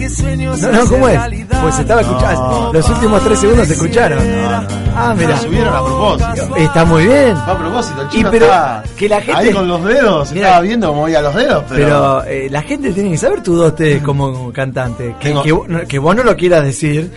No, no, ¿cómo es? Pues estaba escuchando. Los últimos tres segundos se escucharon. Ah, mira. Subieron a propósito. Está muy bien. Fue a propósito, el Y chico pero está que la gente- ahí con los dedos, Mira. estaba viendo cómo movía los dedos, pero, Pero eh, la gente tiene que saber tu dote como cantante. Que, que, vos- no- que vos no lo quieras decir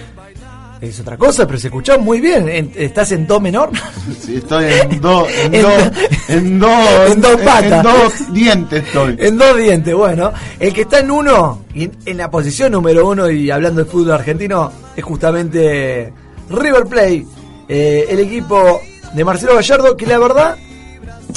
es otra cosa, pero se escuchó muy bien. En- ¿Estás en do menor? sí, estoy en dos, en En- dos, en dos, en dos patas. en dos dientes estoy. en dos dientes, bueno. El que está en uno, en, en la posición número uno, y hablando de fútbol argentino, es justamente River Plate, eh, el equipo de Marcelo Gallardo, que la verdad,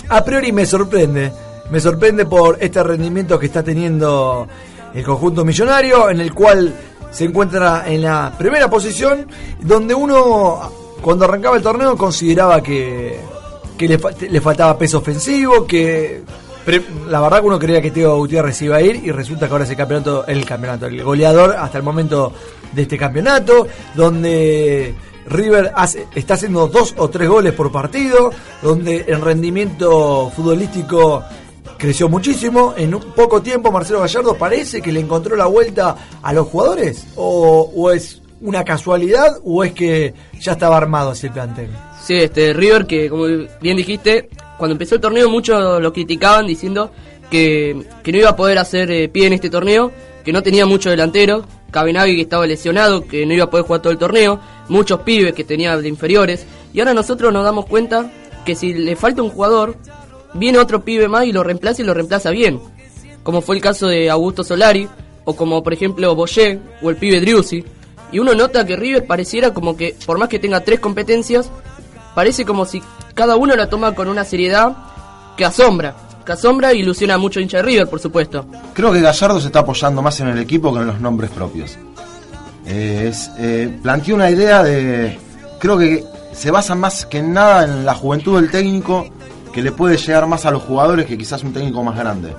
a priori me sorprende. Me sorprende por este rendimiento que está teniendo el conjunto millonario, en el cual se encuentra en la primera posición, donde uno, cuando arrancaba el torneo, consideraba que, que le, fa- le faltaba peso ofensivo, que la verdad que uno creía que Teo Gutiérrez iba a ir y resulta que ahora es el campeonato, el campeonato, el goleador hasta el momento de este campeonato, donde River hace- está haciendo dos o tres goles por partido, donde el rendimiento futbolístico creció muchísimo. En un poco tiempo Marcelo Gallardo parece que le encontró la vuelta a los jugadores, o, es una casualidad, o es que ya estaba armado así el plantel. Sí, este River que como bien dijiste, cuando empezó el torneo muchos lo criticaban diciendo que, que no iba a poder hacer eh, pie en este torneo, que no tenía mucho delantero, Cabenagui que estaba lesionado, que no iba a poder jugar todo el torneo, muchos pibes que tenía de inferiores, y ahora nosotros nos damos cuenta que si le falta un jugador, viene otro pibe más y lo reemplaza y lo reemplaza bien, como fue el caso de Augusto Solari, o como por ejemplo Boyé, o el pibe Driussi, y uno nota que River pareciera como que, por más que tenga tres competencias, parece como si cada uno la toma con una seriedad que asombra, que asombra y ilusiona a mucho hincha de River, por supuesto. Creo que Gallardo se está apoyando más en el equipo que en los nombres propios. Eh, es, eh, planteó una idea de. Creo que se basa más que nada en la juventud del técnico, que le puede llegar más a los jugadores que quizás un técnico más grande.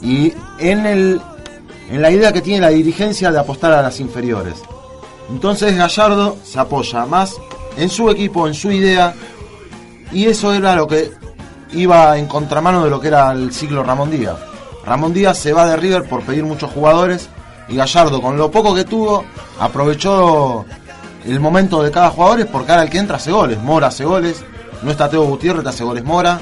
Y en, el, en la idea que tiene la dirigencia de apostar a las inferiores. Entonces Gallardo se apoya más en su equipo, en su idea, y eso era lo que iba en contramano de lo que era el ciclo Ramón Díaz. Ramón Díaz se va de River por pedir muchos jugadores y Gallardo con lo poco que tuvo aprovechó el momento de cada jugador porque ahora el que entra hace goles, Mora hace goles, no está Teo Gutiérrez, hace goles Mora,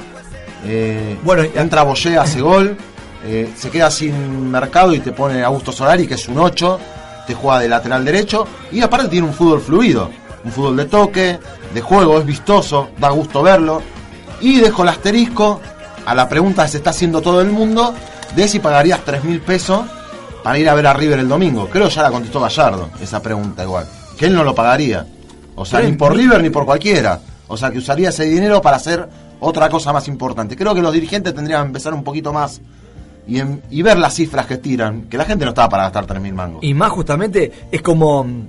eh, Bueno, entra Boyé, hace gol, eh, se queda sin mercado y te pone Augusto Solari que es un 8, te juega de lateral derecho y aparte tiene un fútbol fluido, un fútbol de toque, de juego, es vistoso, da gusto verlo. Y dejo el asterisco a la pregunta que se está haciendo todo el mundo de si pagarías 3 mil pesos para ir a ver a River el domingo. Creo que ya la contestó Gallardo, esa pregunta igual. Que él no lo pagaría. O sea, ni por River ni por cualquiera. O sea, que usaría ese dinero para hacer otra cosa más importante. Creo que los dirigentes tendrían que empezar un poquito más y, en- y ver las cifras que tiran. Que la gente no estaba para gastar 3 mil mangos. Y más justamente es como mm,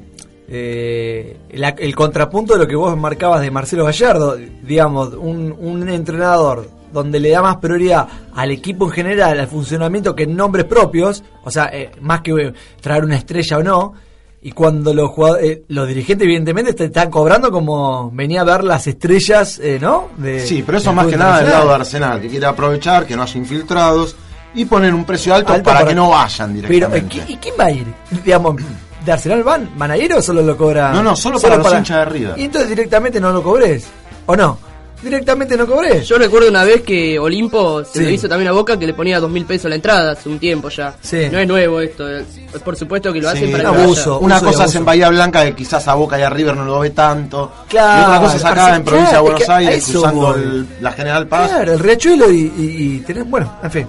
eh, el contrapunto de lo que vos marcabas de Marcelo Gallardo, digamos, un, un entrenador donde le da más prioridad al equipo en general, al funcionamiento que en nombres propios, o sea, eh, más que eh, traer una estrella o no, y cuando los jugadores, eh, los dirigentes evidentemente te están cobrando como venía a ver las estrellas, eh, ¿no? De- Sí, pero eso más que nada del lado de. Arsenal, que quiere aprovechar, que no haya infiltrados y poner un precio alto, Alto para, para- que no vayan Pero, directamente. ¿y qui- ¿y quién va a ir? Digamos, ¿de Arsenal van? ¿Van a ir o solo lo cobra? No, no, solo para los hinchas de River. Y entonces directamente no lo cobres, ¿o no? Directamente no cobré. Yo recuerdo una vez que Olimpo se Sí. lo hizo también a Boca que le ponía dos mil pesos la entrada hace un tiempo ya. Sí. No es nuevo esto, es- por supuesto que lo hacen Sí, para que abuso. Una uso cosa es en Bahía Blanca que quizás a Boca y a River no lo ve tanto. Claro, y otra cosa es acá en provincia claro, de es Buenos que Aires, cruzando el- la General Paz. Claro, el riachuelo y, y, y tenés, bueno, en fin.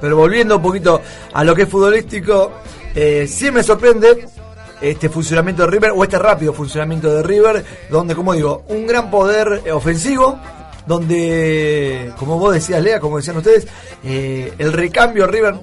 Pero volviendo un poquito a lo que es futbolístico, eh, sí me sorprende este funcionamiento de River, o este rápido funcionamiento de River, donde, como digo, un gran poder eh, ofensivo, donde, como vos decías, Lea, como decían ustedes, eh, el recambio a River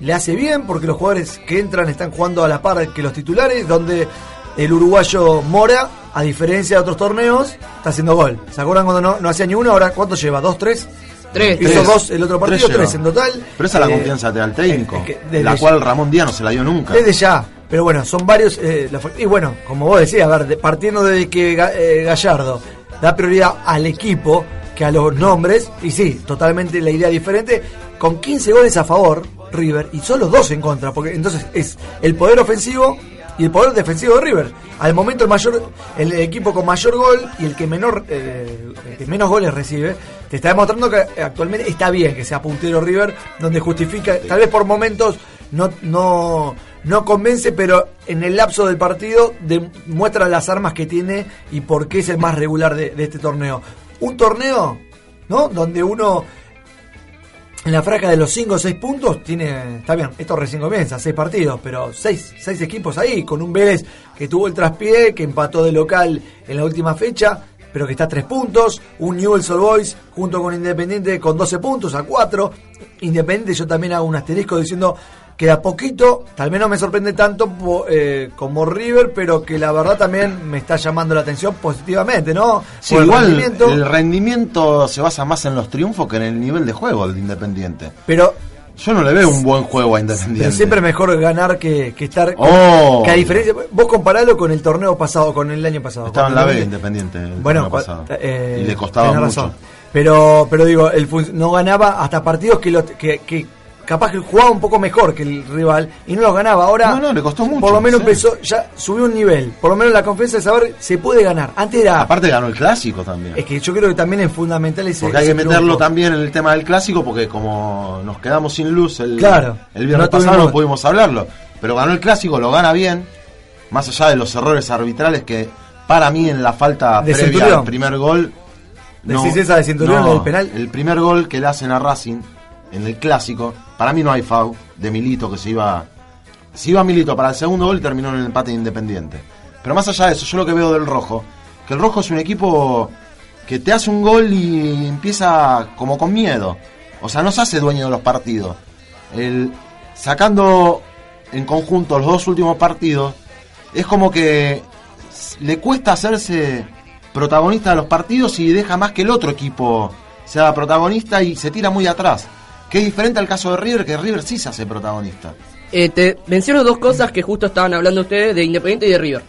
le hace bien, porque los jugadores que entran están jugando a la par que los titulares, donde el uruguayo Mora, a diferencia de otros torneos, está haciendo gol. ¿Se acuerdan cuando no, no hacía ni uno? Ahora, ¿cuánto lleva? ¿Dos, tres? Tres, Hizo Tres. dos el otro partido, Tres tres, en total. Pero esa es la Eh, confianza que te da el técnico, es que desde la ya- cual Ramón Díaz no se la dio nunca. Desde ya. Pero bueno, son varios. eh, y bueno, como vos decías, a ver, partiendo de que eh, Gallardo da prioridad al equipo que a los nombres, y sí, totalmente la idea diferente, con 15 goles a favor, River, y solo dos en contra, porque entonces es el poder ofensivo y el poder defensivo de River. Al momento el mayor, el equipo con mayor gol y el que menor, eh, que menos goles recibe, te está demostrando que actualmente está bien que sea puntero River, donde justifica, tal vez por momentos no, no, no convence, pero en el lapso del partido demuestra las armas que tiene y por qué es el más regular de, este torneo. Un torneo, ¿no? Donde uno en la franja de los 5 o 6 puntos tiene, está bien, esto recién comienza, 6 partidos, pero 6 seis equipos ahí, con un Vélez que tuvo el traspié, que empató de local en la última fecha, pero que está a 3 puntos, un Newell's Old Boys junto con Independiente con 12 puntos a 4, Independiente yo también hago un asterisco diciendo que de a poquito, tal vez no me sorprende tanto eh, como River, pero que la verdad también me está llamando la atención positivamente, ¿no? Sí, el igual rendimiento, el rendimiento se basa más en los triunfos que en el nivel de juego del Independiente. pero Yo no le veo un buen juego a Independiente. Pero siempre mejor ganar que, que estar. Oh. Que a diferencia. Vos comparalo con el torneo pasado, con el año pasado. Estaba en la B Independiente- el Bueno, pasado. eh, y le costaba mucho. razón. Pero, pero digo, el no ganaba hasta partidos que, lo, que, que capaz que jugaba un poco mejor que el rival y no los ganaba. Ahora, No, no, le costó mucho, Por lo menos sí. empezó, ya subió un nivel. Por lo menos la confianza de saber se puede ganar. Antes era. Aparte ganó el clásico también. es que yo creo que también es fundamental ese. Porque hay que meterlo triunfo. también en el tema del clásico, porque como nos quedamos sin luz el, Claro. el viernes No pasado no pudimos hablarlo. Pero ganó el clásico, lo gana bien, más allá de los errores arbitrales que para mí en la falta De previa al primer gol. ¿Decís esa de Centurión, la del penal? El primer gol que le hacen a Racing en el clásico, para mí no hay foul de Milito que se iba. Se iba Milito para el segundo gol y terminó en el empate de independiente. Pero más allá de eso, yo lo que veo del rojo, que el rojo es un equipo que te hace un gol y empieza como con miedo. O sea, no se hace dueño de los partidos. El, sacando en conjunto los dos últimos partidos, es como que le cuesta hacerse protagonista de los partidos y deja más que el otro equipo sea protagonista y se tira muy atrás. Que es diferente al caso de River, que River sí se hace protagonista. Eh, te menciono dos cosas que justo estaban hablando ustedes de Independiente y de River.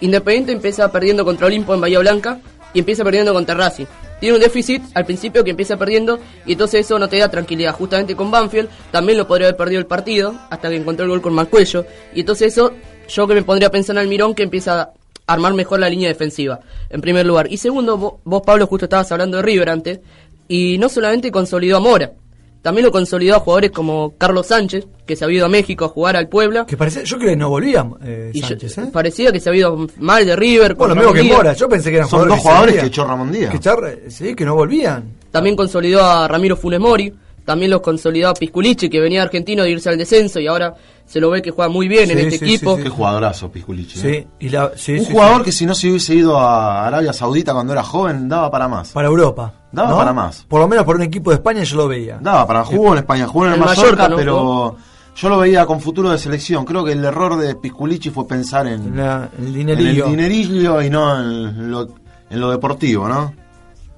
Independiente empieza perdiendo contra Olimpo en Bahía Blanca y empieza perdiendo contra Racing. Tiene un déficit al principio que empieza perdiendo y entonces eso no te da tranquilidad. Justamente con Banfield también lo podría haber perdido el partido hasta que encontró el gol con Mancuello. Y entonces eso yo que me pondría a pensar en Almirón que empieza a armar mejor la línea defensiva, en primer lugar. Y segundo, vos, Pablo justo estabas hablando de River antes y no solamente consolidó a Mora, también lo consolidó a jugadores como Carlos Sánchez, que se ha ido a México a jugar al Puebla. Que parece, yo creo que no volvía eh, Sánchez, ¿eh? parecía que se ha ido mal de River. Bueno, lo mismo que. Mora. Yo pensé que eran Son jugadores dos jugadores que volvían. echó Ramón Díaz. Que echar- sí, que no volvían. También consolidó a Ramiro Funes Mori. También los consolidó a Pisculichi, que venía de argentino de irse al descenso y ahora se lo ve que juega muy bien en este sí, equipo. sí, Qué jugadorazo, Pisculichi. Sí, ¿eh? y la, sí, Un sí, jugador sí. que si no se hubiese ido a Arabia Saudita cuando era joven, daba para más. Para Europa. Daba ¿no? para más. Por lo menos por un equipo de España yo lo veía. Daba para jugó en España, jugó en el, El Mallorca, Mallorca, ¿no? pero yo lo veía con futuro de selección. Creo que el error de Pisculichi fue pensar en, En la- el en dinerillo. el dinerillo y no en lo, en lo deportivo, ¿no?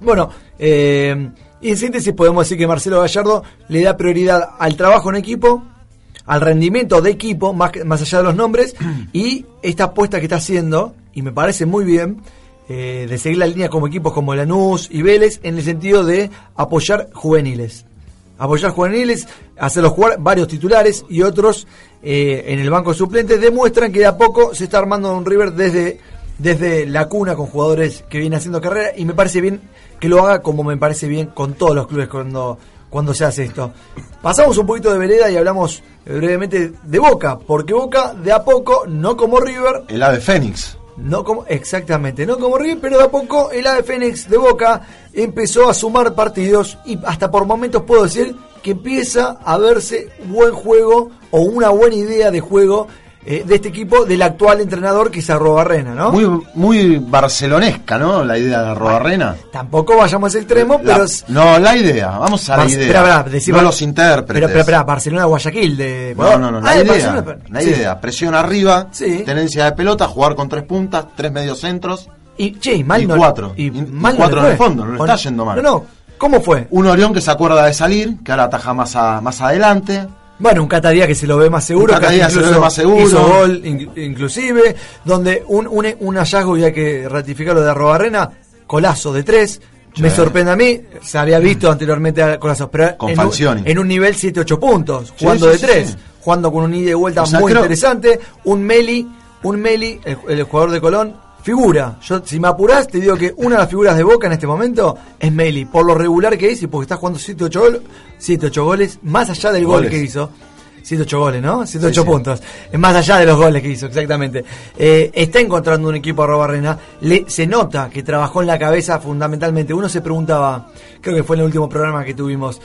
Bueno, eh, y en síntesis podemos decir que Marcelo Gallardo le da prioridad al trabajo en equipo, al rendimiento de equipo, más, más allá de los nombres, y esta apuesta que está haciendo, y me parece muy bien, eh, de seguir la línea como equipos como Lanús y Vélez, en el sentido de apoyar juveniles. Apoyar juveniles, hacerlos jugar varios titulares y otros eh, en el banco suplente, demuestran que de a poco se está armando un River desde desde la cuna con jugadores que vienen haciendo carrera y me parece bien que lo haga como me parece bien con todos los clubes cuando, cuando se hace esto. Pasamos un poquito de vereda y hablamos brevemente de Boca, porque Boca de a poco, no como River, El ave Fénix. no como, exactamente, no como River, pero de a poco el ave Fénix de Boca empezó a sumar partidos y hasta por momentos puedo decir que empieza a verse buen juego o una buena idea de juego eh, de este equipo del actual entrenador que es Arrobarrena, ¿no? Muy, muy barcelonesca, ¿no? La idea de Arrobarrena. Tampoco vayamos a ese extremo, La- pero... no, la idea, vamos a la idea. espera, decí- no los intérpretes. Pero, pero, espera, Barcelona Guayaquil de No, no, no, la Ah, de idea. La sí. idea, presión arriba, Sí. tenencia de pelota, jugar con tres puntas, tres mediocentros. Y, che, y mal Y no- cuatro. Y, mal cuatro en el fondo, no le ¿O está yendo mal. No, no. ¿Cómo fue? Un Orión que se acuerda de salir, que ahora ataja más, a- más adelante. Bueno, un Catadía que se lo ve más seguro, Un Catadía se lo ve más seguro. hizo gol in- inclusive, donde un, un, un hallazgo, y hay que ratificarlo de Arrobarrena, colazo de tres, me sorprende a mí, se había visto anteriormente a colazos, pero Con en un, Falcioni. en un nivel 7-8 puntos, jugando sí, de tres, jugando con un ida y vuelta O sea, muy creo- interesante, un Meli, un Meli, el, el jugador de Colón, figura. Yo, si me apurás, te digo que una de las figuras de Boca en este momento es Meli, por lo regular que es y porque está jugando 7-8 goles, 7-8 goles, más allá del gol Goles. que hizo. 108 goles, ¿no? 108 Sí, sí. puntos. Es más allá de los goles que hizo, exactamente. Eh, está encontrando un equipo a Robarrena. Le, se nota que trabajó en la cabeza fundamentalmente. Uno se preguntaba, creo que fue en el último programa que tuvimos,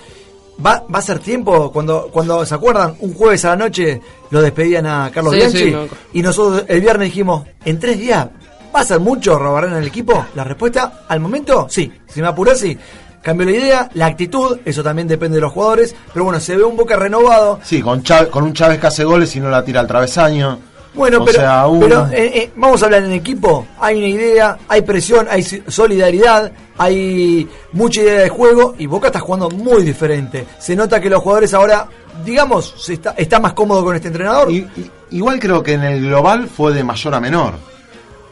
¿va, va a ser tiempo? Cuando, cuando se acuerdan, un jueves a la noche lo despedían a Carlos Sí, Bianchi. sí, no. Y nosotros el viernes dijimos, en tres días, ¿va a ser mucho Robarrena en el equipo? La respuesta, al momento, sí. Si me apurás, sí. Cambió la idea, la actitud, eso también depende de los jugadores. Pero bueno, se ve un Boca renovado. Sí, con, Chávez- con un Chávez que hace goles y no la tira al travesaño. Bueno, O pero, sea, un- pero eh, eh, vamos a hablar en equipo. Hay una idea, hay presión, hay solidaridad, hay mucha idea de juego y Boca está jugando muy diferente. Se nota que los jugadores ahora, digamos, se está, está más cómodo con este entrenador. Y- y- igual creo que en el global fue de mayor a menor.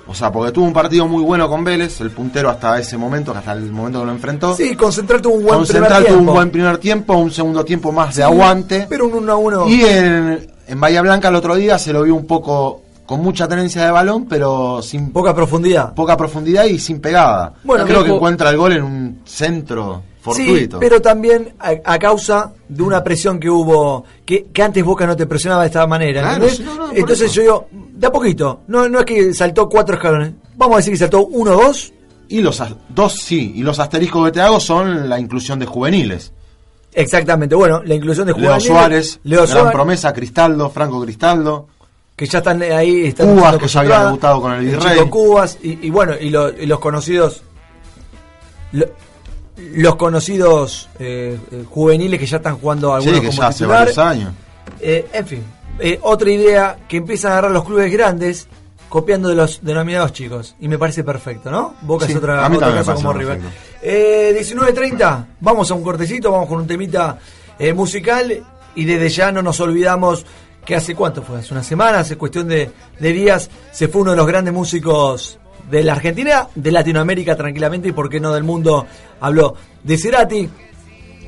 O sea, porque tuvo un partido muy bueno con Vélez, el puntero hasta ese momento, hasta el momento que lo enfrentó. sí, concentrarte un buen Con primer tuvo tiempo. un buen primer tiempo, un segundo tiempo más de Sí, aguante. Pero un 1 a 1. Y en, en Bahía Blanca el otro día se lo vio un poco con mucha tenencia de balón, pero sin Poca profundidad. poca profundidad y sin pegada. Bueno, creo que encuentra el gol en un centro fortuito. Sí, pero también a, a causa de una presión que hubo, que, que antes Boca no te presionaba de esta manera. Claro, Entonces eso. yo digo, de a poquito, no, no es que saltó cuatro escalones, vamos a decir que saltó uno o dos, Y los dos sí, y los asteriscos que te hago son la inclusión de juveniles. exactamente, bueno, la inclusión de Leo juveniles, Suárez, Leo gran Suárez, promesa, Cristaldo, Franco Cristaldo. que ya están ahí, están Cubas, que ya había debutado con el Virrey. chico Cubas, y, y bueno, y, lo- y los conocidos, lo- los conocidos eh, eh, juveniles que ya están jugando algunos Sí, que como ya hace titular. varios años. Eh, en fin, eh, otra idea que empiezan a agarrar los clubes grandes copiando de los denominados chicos. Y me parece perfecto, ¿no? Boca Sí, es otra, a mí otro también me caso como River. Eh, 19.30, vamos a un cortecito, vamos con un temita eh, musical. Y desde ya no nos olvidamos que hace cuánto fue, hace una semana, hace cuestión de, de días, se fue uno de los grandes músicos de la Argentina, de Latinoamérica tranquilamente y por qué no del mundo. Habló de Cerati,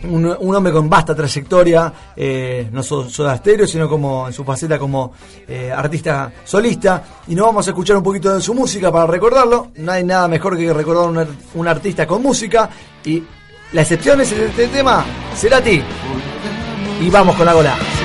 un, hombre con vasta trayectoria, eh, no solo Soda Stereo, sino como en su faceta como eh, artista solista. Y nos vamos a escuchar un poquito de su música para recordarlo. No hay nada mejor que recordar un, un artista con música. Y la excepción es este tema, Cerati. Y vamos con la gola.